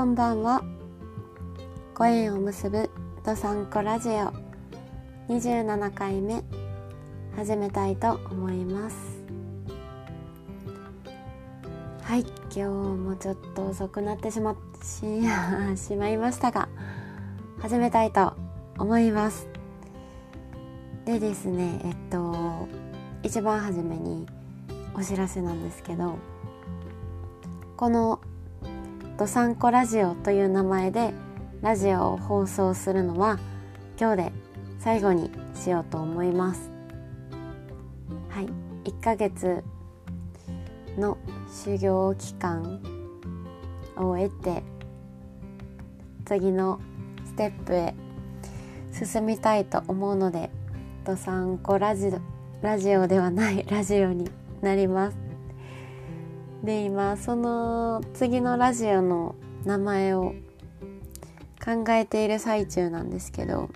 こんばんは。ご縁を結ぶどさんこラジオ。27回目。始めたいと思います。はい今日もちょっと遅くなってしまししまいましたが始めたいと思います。でですねえっと一番初めにお知らせなんですけどこの「どさんこラジオ」という名前でラジオを放送するのは今日で最後にしようと思います。はい。1ヶ月の修行期間を得て次のステップへ進みたいと思うので「どさんこラジオ」ラジオではないラジオになります。で今その次のラジオの名前を考えている最中なんですけど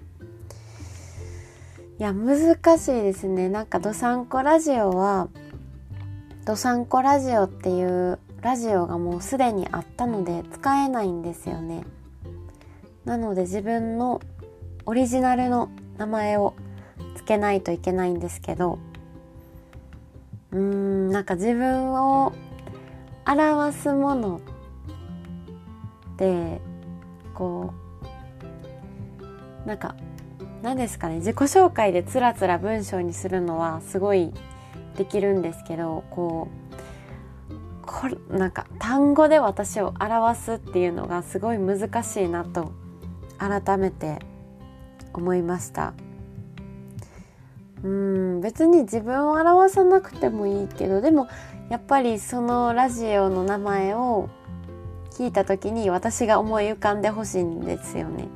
いや難しいですね。なんかどさんこラジオはどさんこラジオっていうラジオがもうすでにあったので使えないんですよね。なので自分のオリジナルの名前をつけないといけないんですけどうーんなんか自分を表すものってこうなんか何ですかね自己紹介でつらつら文章にするのはすごいできるんですけどこうこれなんか単語で私を表すっていうのがすごい難しいなと改めて思いました。うん別に自分を表さなくてもいいけどでもやっぱりそのラジオの名前を聞いた時に私が思い浮かんでほしいんですよね。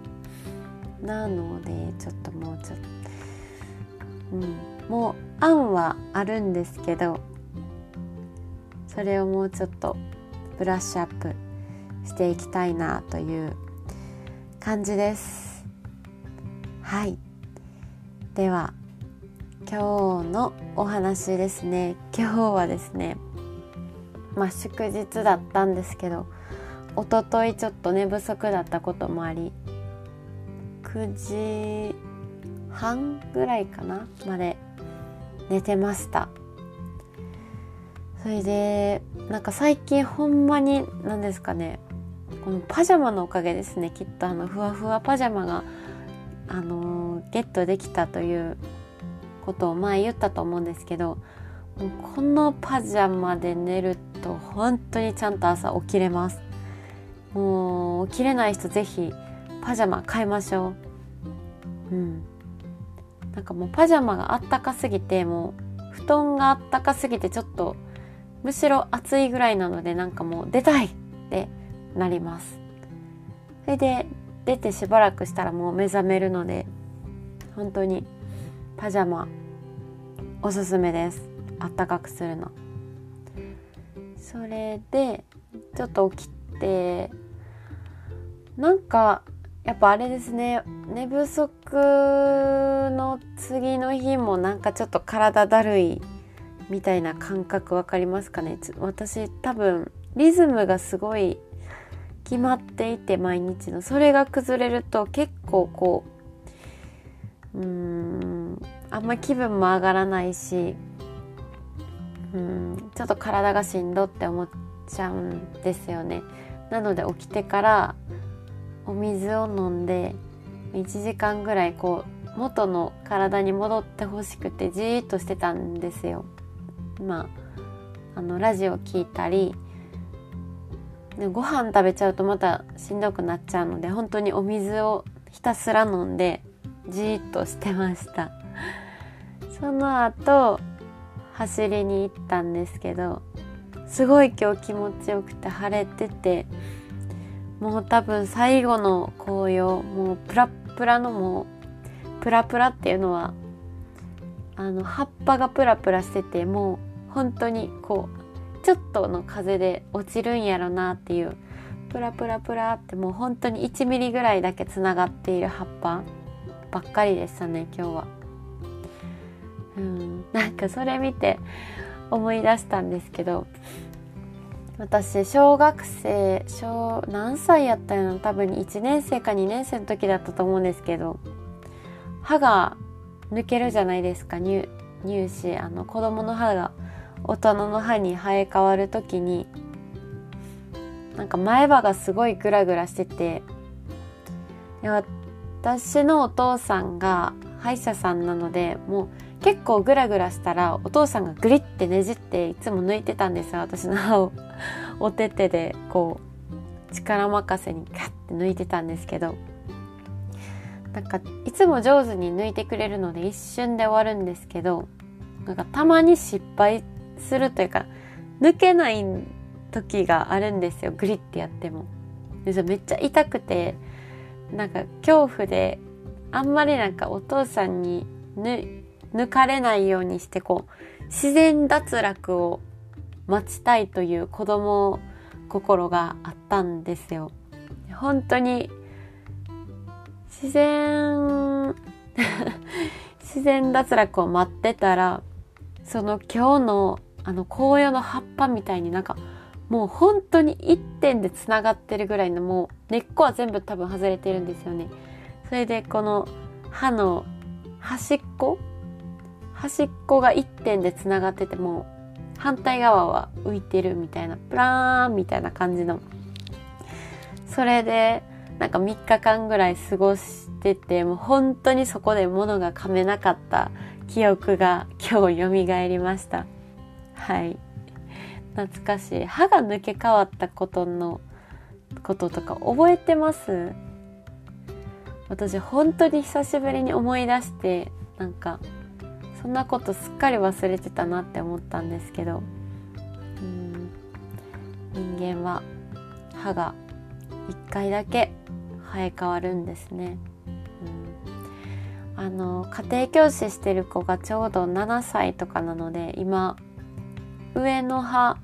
なのでちょっともうちょっとうんもう案はあるんですけどそれをもうちょっとブラッシュアップしていきたいなという感じです。はい。では今日のお話ですね。今日はですねまあ祝日だったんですけど一昨日ちょっと寝不足だったこともあり9時半ぐらいかなまで寝てました。それでなんか最近ほんまに何ですかねこのパジャマのおかげですね。きっとあのふわふわパジャマがあの、ゲットできたということを前言ったと思うんですけどもうこのパジャマで寝ると本当にちゃんと朝起きれます。もう起きれない人ぜひパジャマ買いましょう。うん。なんかもうパジャマがあったかすぎてもう布団があったかすぎてちょっとむしろ暑いぐらいなのでなんかもう出たいってなります。それで出てしばらくしたらもう目覚めるので本当にパジャマおすすめです。あったかくするの。それでちょっと起きてなんかやっぱあれですね。寝不足の次の日もなんかちょっと体だるいみたいな感覚わかりますかね。私多分リズムがすごい決まっていて毎日の。それが崩れると結構こううーんあんま気分も上がらないしうんちょっと体がしんどって思っちゃうんですよね。なので起きてからお水を飲んで1時間ぐらいこう元の体に戻ってほしくてじーっとしてたんですよ。まああのラジオ聞いたりご飯食べちゃうとまたしんどくなっちゃうので本当にお水をひたすら飲んでじーっとしてました。その後走りに行ったんですけどすごい今日気持ちよくて晴れててもう多分最後の紅葉もうプラプラのもうプラプラっていうのはあの葉っぱがプラプラしててもう本当にこうちょっとの風で落ちるんやろなっていうプラプラプラってもう本当に1ミリぐらいだけつながっている葉っぱばっかりでしたね今日は。うん、なんかそれ見て思い出したんですけど私小学生小何歳やったの多分1年生か2年生の時だったと思うんですけど歯が抜けるじゃないですか。乳乳歯あの子供の歯が大人の歯に生え変わる時になんか前歯がすごいグラグラしててで私のお父さんが歯医者さんなのでもう結構グラグラしたらお父さんがグリってねじっていつも抜いてたんですよ。私の歯を。お手手でこう力任せにガッて抜いてたんですけど。なんかいつも上手に抜いてくれるので一瞬で終わるんですけどなんかたまに失敗するというか抜けない時があるんですよ。グリってやっても。めっちゃ痛くてなんか恐怖であんまりなんかお父さんに抜抜かれないようにしてこう自然脱落を待ちたいという子供心があったんですよ。本当に自然 自然脱落を待ってたらその今日のあの紅葉の葉っぱみたいになんかもう本当に一点でつながってるぐらいのもう根っこは全部多分外れてるんですよね。それでこの歯の端っこ端っこが一点でつながってても反対側は浮いてるみたいなプラーンみたいな感じの。それでなんか3日間ぐらい過ごしててもう本当にそこで物が噛めなかった記憶が今日蘇りました。はい。懐かしい。歯が抜け変わったことのこととか覚えてます？私本当に久しぶりに思い出してなんかそんなことすっかり忘れてたなって思ったんですけど。うん。人間は歯が1回だけ生え変わるんですね。うん、あの家庭教師してる子がちょうど7歳とかなので今上の歯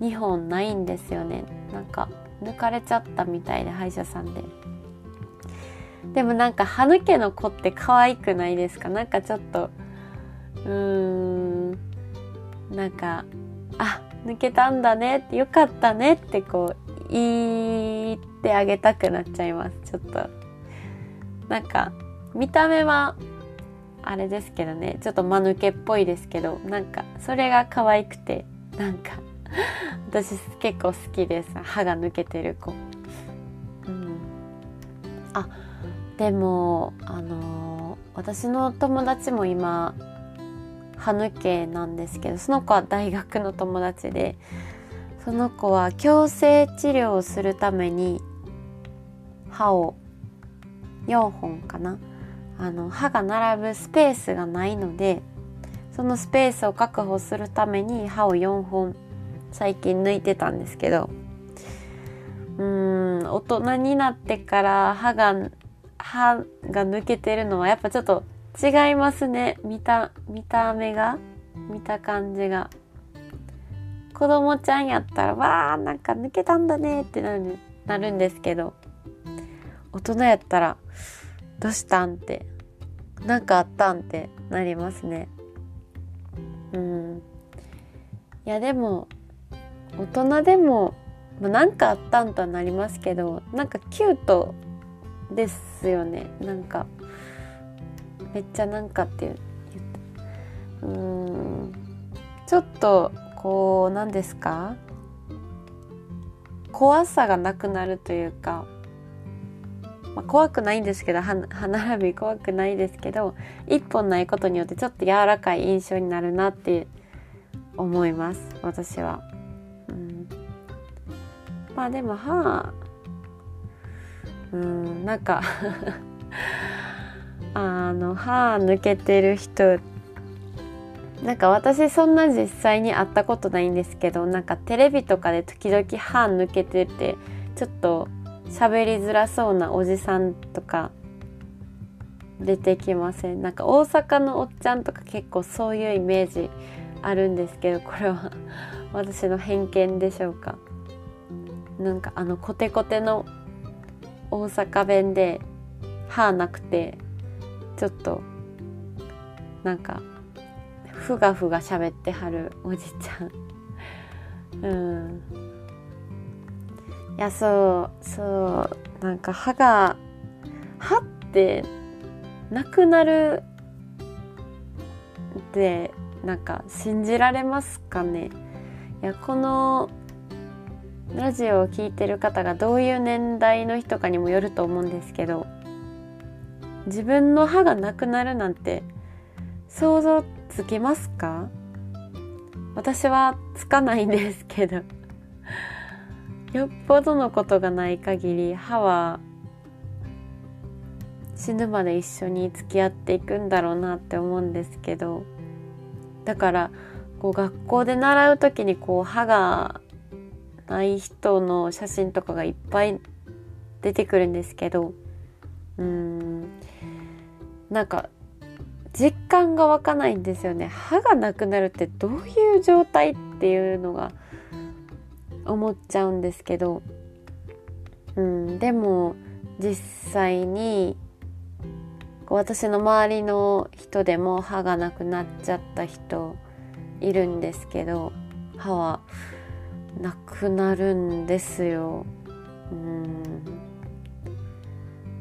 2本ないんですよね。なんか抜かれちゃったみたいで歯医者さんで。でもなんか歯抜けの子って可愛くないですか？なんかちょっとうーんなんかあ抜けたんだねってよかったねってこう言ってあげたくなっちゃいます。ちょっとなんか見た目はあれですけどね。ちょっと間抜けっぽいですけどなんかそれが可愛くてなんか私結構好きです。歯が抜けてる子。うん。あでもあの、私の友達も今歯抜けなんですけどその子は大学の友達でその子は矯正治療をするために歯を4本かなあの歯が並ぶスペースがないのでそのスペースを確保するために歯を4本最近抜いてたんですけどうーん大人になってから歯が歯が抜けてるのはやっぱちょっと違いますね。見た見た目が見た感じが。子供ちゃんやったらわあなんか抜けたんだねってなるなるんですけど。大人やったらどうしたんってなんかあったんってなりますね。うん。いやでも大人でもまあ、なんかあったんとはなりますけどなんかキュートですよね。なんかめっちゃなんかっていううん。ちょっとこう何ですか？怖さがなくなるというか、まあ、怖くないんですけど歯並び怖くないですけど一本ないことによってちょっと柔らかい印象になるなって思います私は。うん、まあでも歯うんなんか あの歯抜けてる人なんか私そんな実際に会ったことないんですけどなんかテレビとかで時々歯抜けててちょっと喋りづらそうなおじさんとか出てきません？なんか大阪のおっちゃんとか結構そういうイメージあるんですけどこれは私の偏見でしょうか？なんかあのコテコテの大阪弁で歯なくてちょっとなんかふがふが喋ってはるおじちゃん。うん。いやそうそうなんか歯が歯ってなくなるってなんか信じられますかね。いやこのラジオを聴いてる方がどういう年代の人かにもよると思うんですけど自分の歯がなくなるなんて想像つきますか？私はつかないんですけど。よっぽどのことがない限り歯は死ぬまで一緒に付き合っていくんだろうなって思うんですけどだからこう学校で習う時にこう歯がない人の写真とかがいっぱい出てくるんですけどうんなんか実感が湧かないんですよね。歯がなくなるってどういう状態っていうのが思っちゃうんですけどうんでも実際に私の周りの人でも歯がなくなっちゃった人いるんですけど歯は。なくなるんですよ。うん。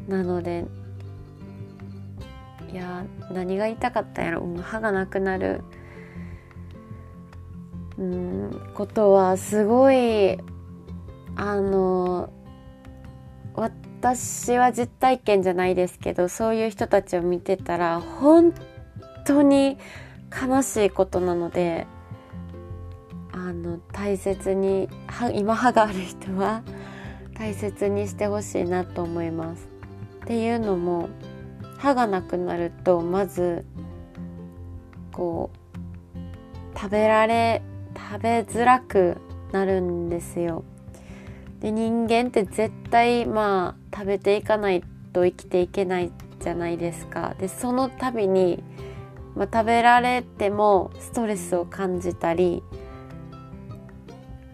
なのでいや何が言いたかったんやろ。歯がなくなる。うん。ことはすごいあの私は実体験じゃないですけどそういう人たちを見てたら本当に悲しいことなのであの大切に今歯がある人は大切にしてほしいなと思います。っていうのも歯がなくなるとまずこう食べられ食べづらくなるんですよ。で人間って絶対まあ食べていかないと生きていけないじゃないですか。でその度に、まあ、食べられてもストレスを感じたり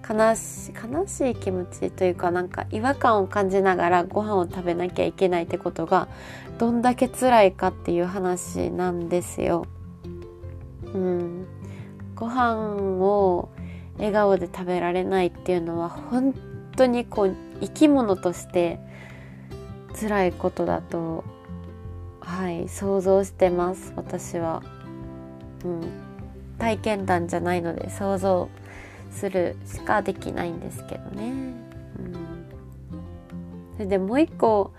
悲し悲しい気持ちというかなんか違和感を感じながらご飯を食べなきゃいけないってことがどんだけ辛いかっていう話なんですよ。うん、ご飯を笑顔で食べられないっていうのは本当にこう生き物として辛いことだとはい想像してます私は、うん、体験談じゃないので想像するしかできないんですけどね、うん、それでもう一個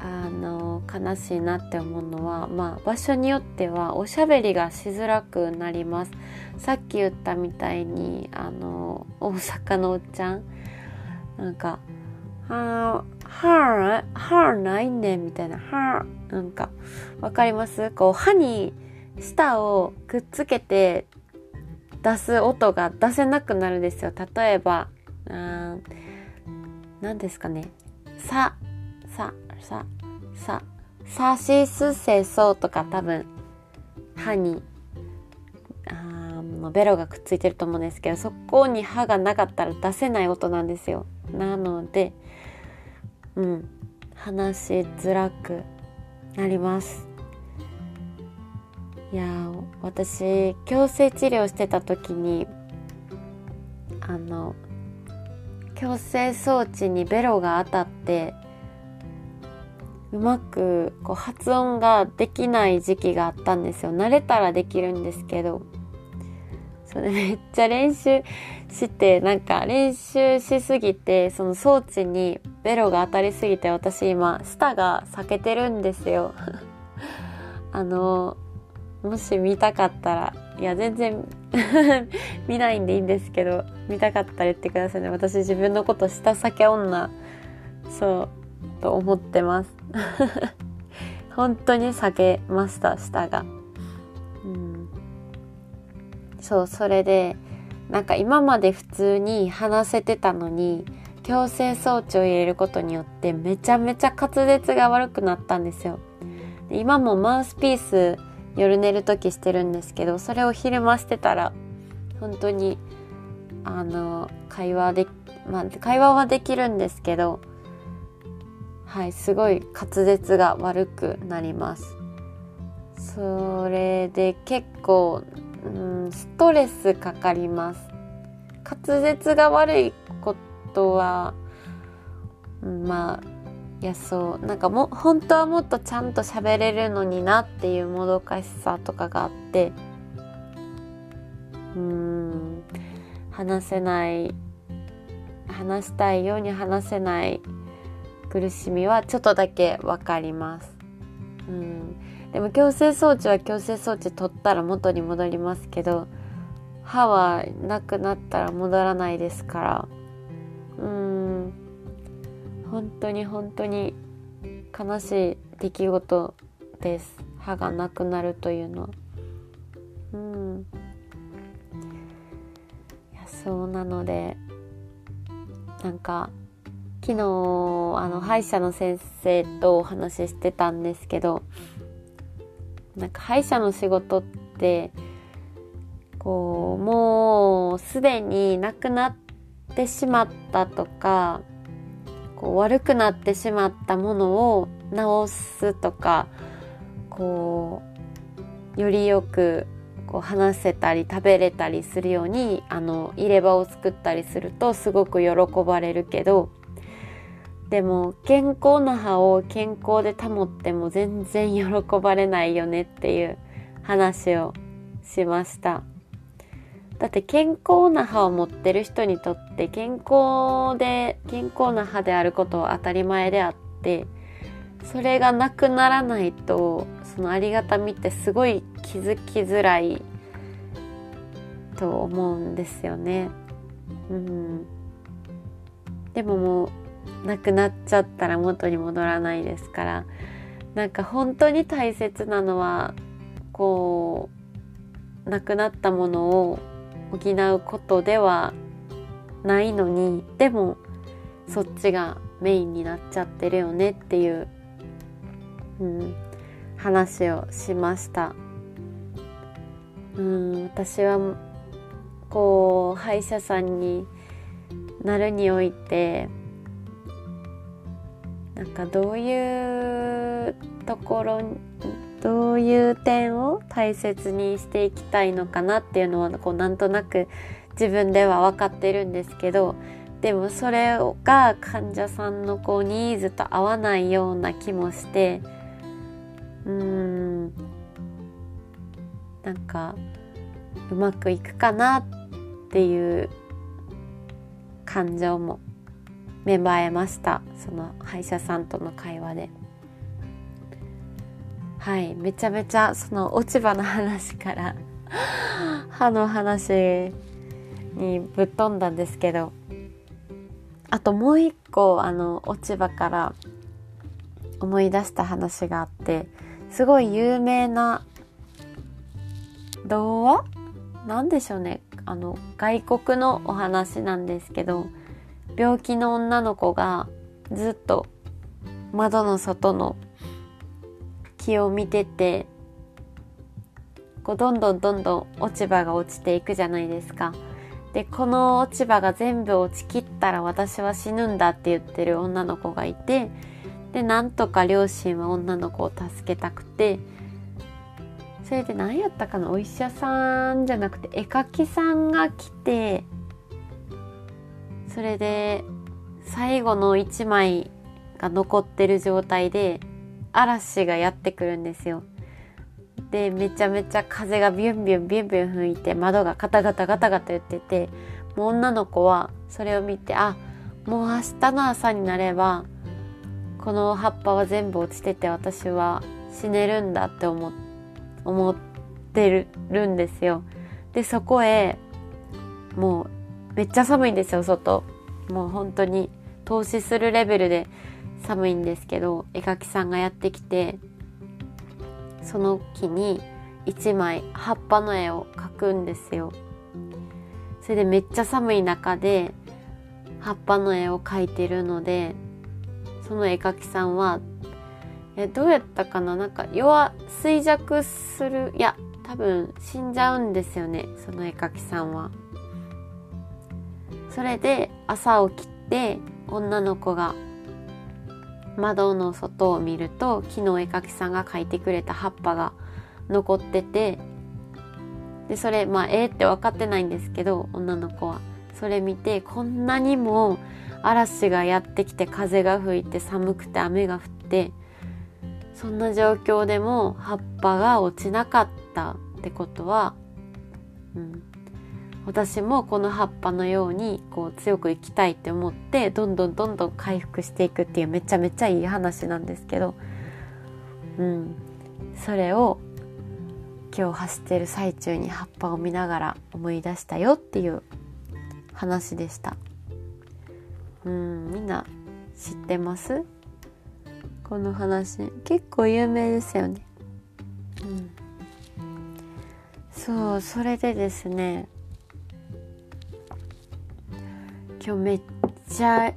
あの悲しいなって思うのは、まあ、場所によってはおしゃべりがしづらくなります。さっき言ったみたいにあの大阪のおっちゃん。なんか「は歯歯ないねん」みたいな「歯なんかわかります？こう歯に舌をくっつけて出す音が出せなくなるんですよ例えば何ですかね「さ」「さ」「さ」「さ」「さしすせそう」とか多分歯にあベロがくっついてると思うんですけどそこに歯がなかったら出せない音なんですよ。なのでうん話しづらくなります。いや私矯正治療してた時にあの矯正装置にベロが当たってうまくこう発音ができない時期があったんですよ。慣れたらできるんですけどそれ めっちゃ練習してなんか練習しすぎてその装置にベロが当たりすぎて私今舌が裂けてるんですよ。あのもし見たかったらいや全然 見ないんでいいんですけど見たかったら言ってくださいね。私自分のこと舌裂け女そうと思ってます。本当に避けました舌が。うん。そうそれでなんか今まで普通に話せてたのに矯正装置を入れることによってめちゃめちゃ滑舌が悪くなったんですよ。今もマウスピース夜寝る時してるんですけどそれを昼間してたら本当にあの会話でまあ会話はできるんですけどはいすごい滑舌が悪くなります。それで結構、うん、ストレスかかります。滑舌が悪いことは、まあいやそう。なんかも本当はもっとちゃんと喋れるのになっていうもどかしさとかがあって。うん。話せない。話したいように話せない苦しみはちょっとだけわかります。うん、でも矯正装置は矯正装置取ったら元に戻りますけど歯はなくなったら戻らないですから。うん。本当に本当に悲しい出来事です。歯がなくなるというのは。うん。いやそうなのでなんか昨日あの歯医者の先生とお話ししてたんですけどなんか歯医者の仕事ってこうもうすでになくなってしまったとかこう悪くなってしまったものを直すとかこうよりよくこう話せたり食べれたりするようにあの入れ歯を作ったりするとすごく喜ばれるけどでも健康な歯を健康で保っても全然喜ばれないよねっていう話をしました。だって健康な歯を持ってる人にとって健康で健康な歯であることは当たり前であってそれがなくならないとそのありがたみってすごい気づきづらいと思うんですよね。うん、でももうなくなっちゃったら元に戻らないですからなんか本当に大切なのはこうなくなったものを補うことではないのにでもそっちがメインになっちゃってるよねっていう、うん、話をしました。うん私はこう歯医者さんになるにおいてなんかどういうところどういう点を大切にしていきたいのかなっていうのはこうなんとなく自分では分かってるんですけどでもそれが患者さんのこうニーズと合わないような気もしてうーんなんかうまくいくかなっていう感情も芽生えましたその歯医者さんとの会話で。はいめちゃめちゃその落ち葉の話から 歯の話にぶっ飛んだんですけどあともう一個あの落ち葉から思い出した話があってすごい有名な童話？なんでしょうね。あの外国のお話なんですけど病気の女の子がずっと窓の外の木を見ててこうどんどんどんどん落ち葉が落ちていくじゃないですか。でこの落ち葉が全部落ちきったら私は死ぬんだって言ってる女の子がいてでなんとか両親は女の子を助けたくてそれで何やったかな？お医者さんじゃなくて絵描きさんが来てそれで最後の1枚が残ってる状態で嵐がやってくるんですよ。でめちゃめちゃ風がビュンビュンビュンビュン吹いて窓がガタガタガタガタ言っててもう女の子はそれを見てあもう明日の朝になればこの葉っぱは全部落ちてて私は死ねるんだって思思ってるんですよ。でそこへもうめっちゃ寒いんですよ外。もう本当に投資するレベルで寒いんですけど絵描きさんがやってきてその木に1枚葉っぱの絵を描くんですよ。それでめっちゃ寒い中で葉っぱの絵を描いてるのでその絵描きさんはえどうやったかな？なんか弱衰弱するいや多分死んじゃうんですよねその絵描きさんは。それで朝起きて女の子が窓の外を見ると昨日絵描きさんが描いてくれた葉っぱが残っててでそれまあええって分かってないんですけど女の子は。それ見てこんなにも嵐がやってきて風が吹いて寒くて雨が降ってそんな状況でも葉っぱが落ちなかったってことは、うん、私もこの葉っぱのようにこう強く生きたいって思ってどんどんどんどん回復していくっていうめちゃめちゃいい話なんですけど、うん、それを今日走ってる最中に葉っぱを見ながら思い出したよっていう話でした。うん、みんな知ってます？この話結構有名ですよね。うん、そうそれでですね今日めっちゃ い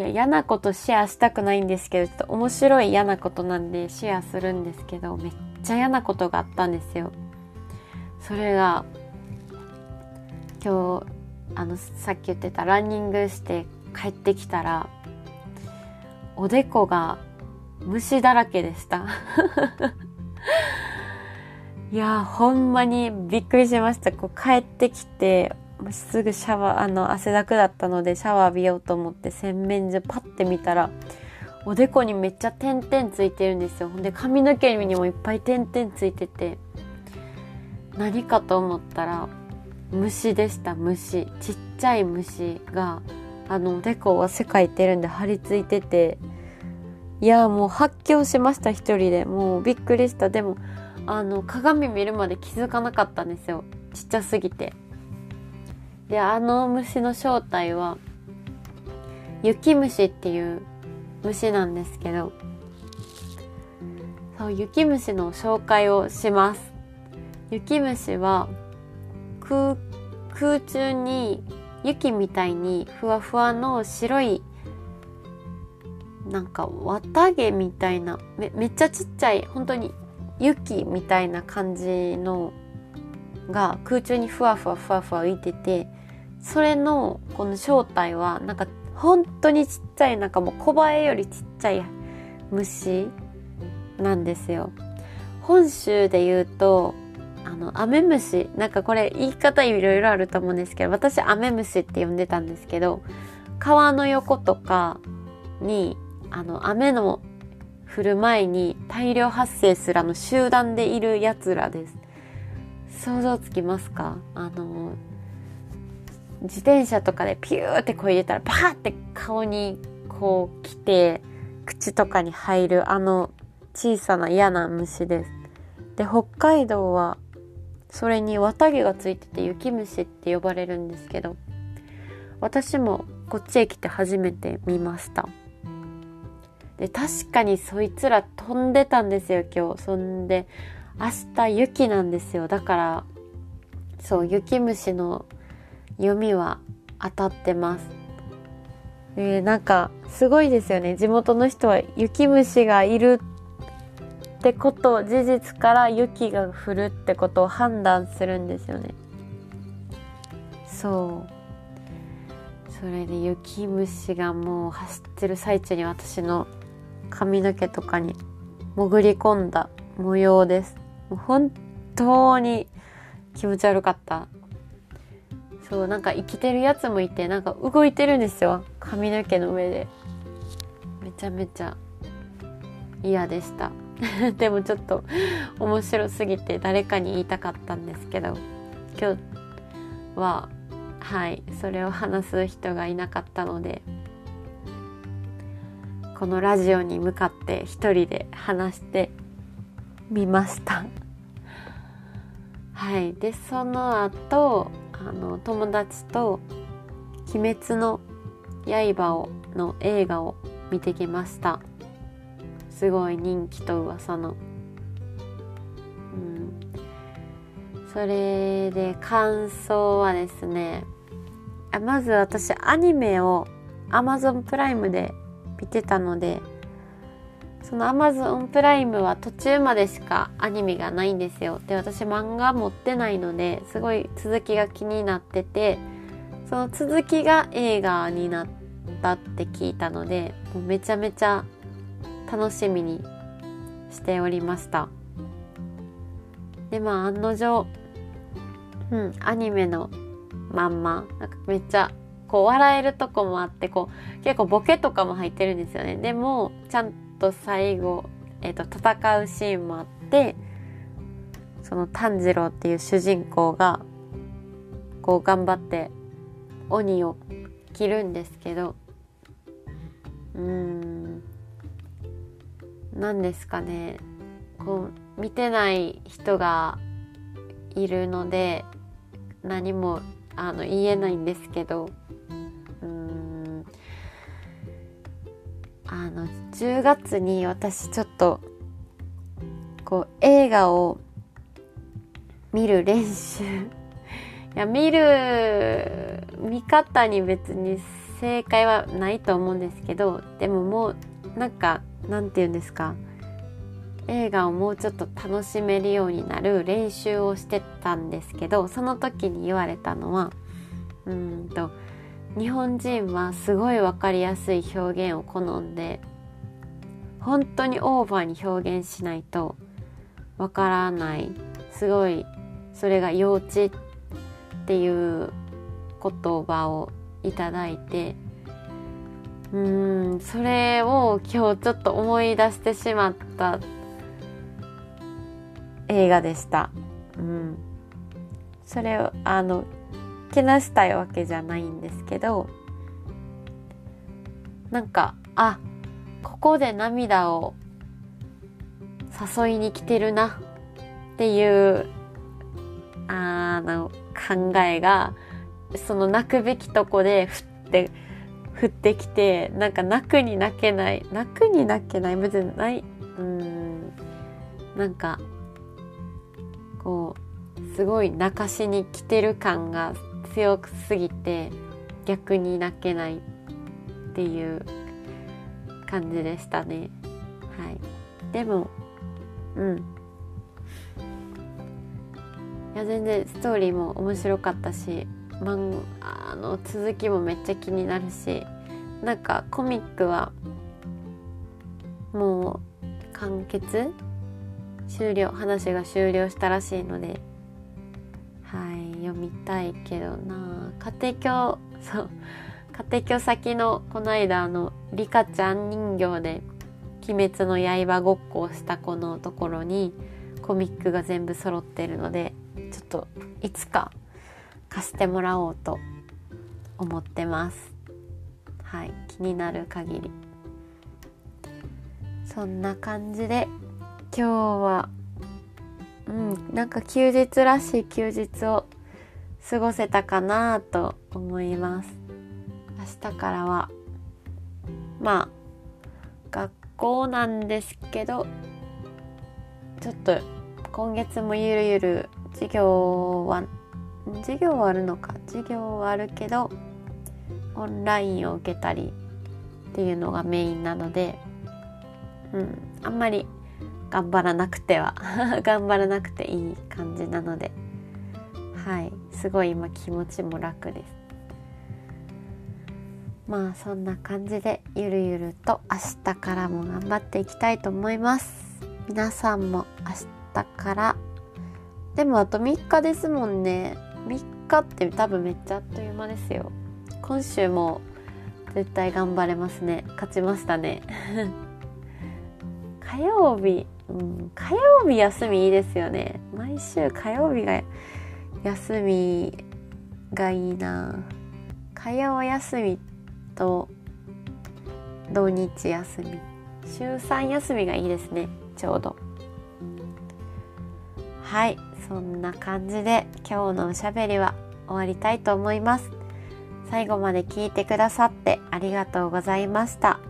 や嫌なことシェアしたくないんですけどちょっと面白い嫌なことなんでシェアするんですけどめっちゃ嫌なことがあったんですよ。それが今日あのさっき言ってたランニングして帰ってきたらおでこが虫だらけでした いやほんまにびっくりしましたこう帰ってきてすぐシャワー、あの、汗だくだったのでシャワー浴びようと思って洗面所パッて見たら、おでこにめっちゃ点々ついてるんですよ。ほんで髪の毛にもいっぱい点々ついてて、何かと思ったら、虫でした、虫。ちっちゃい虫が、あの、おでこを汗かいてるんで張り付いてて、いや、もう発狂しました、一人で。もうびっくりした。でも、あの、鏡見るまで気づかなかったんですよ。ちっちゃすぎて。であの虫の正体は雪虫っていう虫なんですけどそう雪虫の紹介をします。雪虫は空空中に雪みたいにふわふわの白いなんか綿毛みたいなめめっちゃちっちゃい本当に雪みたいな感じのが空中にふわふわふわふわ浮いててそれのこの正体はなんか本当にちっちゃいなんかもう小バエよりちっちゃい虫なんですよ。本州で言うとあのアメムシなんかこれ言い方いろいろあると思うんですけど私アメムシって呼んでたんですけど川の横とかにあの雨の降る前に大量発生するあの集団でいるやつらです。想像つきますか？あの自転車とかでピューってこう入れたらパーって顔にこう来て口とかに入るあの小さな嫌な虫です。で北海道はそれに綿毛がついてて雪虫って呼ばれるんですけど私もこっちへ来て初めて見ました。で確かにそいつら飛んでたんですよ今日。そんで明日雪なんですよ。だからそう雪虫の読みは当たってます。えー、なんかすごいですよね。地元の人は雪虫がいるってこと事実から雪が降るってことを判断するんですよね。そう。それで雪虫がもう走ってる最中に私の髪の毛とかに潜り込んだ模様です。本当に気持ち悪かった。そうなんか生きてるやつもいてなんか動いてるんですよ。髪の毛の上で。めちゃめちゃ嫌でした。でもちょっと面白すぎて誰かに言いたかったんですけど。今日ははいそれを話す人がいなかったのでこのラジオに向かって一人で話してみました。はい。でその後あの友達と「鬼滅の刃を」の映画を見てきました。すごい人気と噂の。うん。それで感想はですねあまず私アニメを Amazon プライムで見てたのでその Amazon プライムは途中までしかアニメがないんですよ。で、私漫画持ってないので、すごい続きが気になってて、その続きが映画になったって聞いたので、もうめちゃめちゃ楽しみにしておりました。で、まあ案の定、うん、アニメのまんまなんかめっちゃこう笑えるとこもあってこう結構ボケとかも入ってるんですよねでもちゃんと最後、えーと、戦うシーンもあってその炭治郎っていう主人公がこう頑張って鬼を切るんですけどうーん何ですかね。こう見てない人がいるので何もあの言えないんですけどあの10月に私ちょっとこう映画を見る練習。いや見る見方に別に正解はないと思うんですけどでももうなんかなんて言うんですか。映画をもうちょっと楽しめるようになる練習をしてたんですけどその時に言われたのはうんと日本人はすごい分かりやすい表現を好んで本当にオーバーに表現しないとわからないすごいそれが幼稚っていう言葉をいただいてうんそれを今日ちょっと思い出してしまった映画でした。うん、それをあのけなしたいわけじゃないんですけどなんかあここで涙を誘いに来てるなっていうあの考えがその泣くべきとこでふって降ってきてなんか泣くに泣けない泣くに泣けない別にないうんなんかこうすごい泣かしに来てる感が強すぎて逆に泣けないっていう感じでしたね。はい。でもうん。いや全然ストーリーも面白かったし漫あの続きもめっちゃ気になるしなんかコミックはもう完結？終了話が終了したらしいのではい読みたいけどな。家庭教そう。家庭教先のこの間のリカちゃん人形で「鬼滅の刃」ごっこをした子のところにコミックが全部揃ってるのでちょっといつか貸してもらおうと思ってます。はい気になる限り。そんな感じで今日はうんなんか休日らしい休日を過ごせたかなと思います。明日からは。まあ学校なんですけどちょっと今月もゆるゆる授業は授業はあるのか。授業はあるけどオンラインを受けたりっていうのがメインなのでうんあんまり頑張らなくては。頑張らなくていい感じなので。はい。すごい今気持ちも楽です。まあそんな感じでゆるゆると明日からも頑張っていきたいと思います。皆さんも明日から。でもあと3日ですもんね。3日って多分めっちゃあっという間ですよ。今週も絶対頑張れますね。勝ちましたね。火曜日。うん、火曜日休みいいですよね。毎週火曜日が休みがいいな。火曜休みと土日休み。週3休みがいいですね。ちょうど。はい。そんな感じで今日のおしゃべりは終わりたいと思います。最後まで聞いてくださってありがとうございました。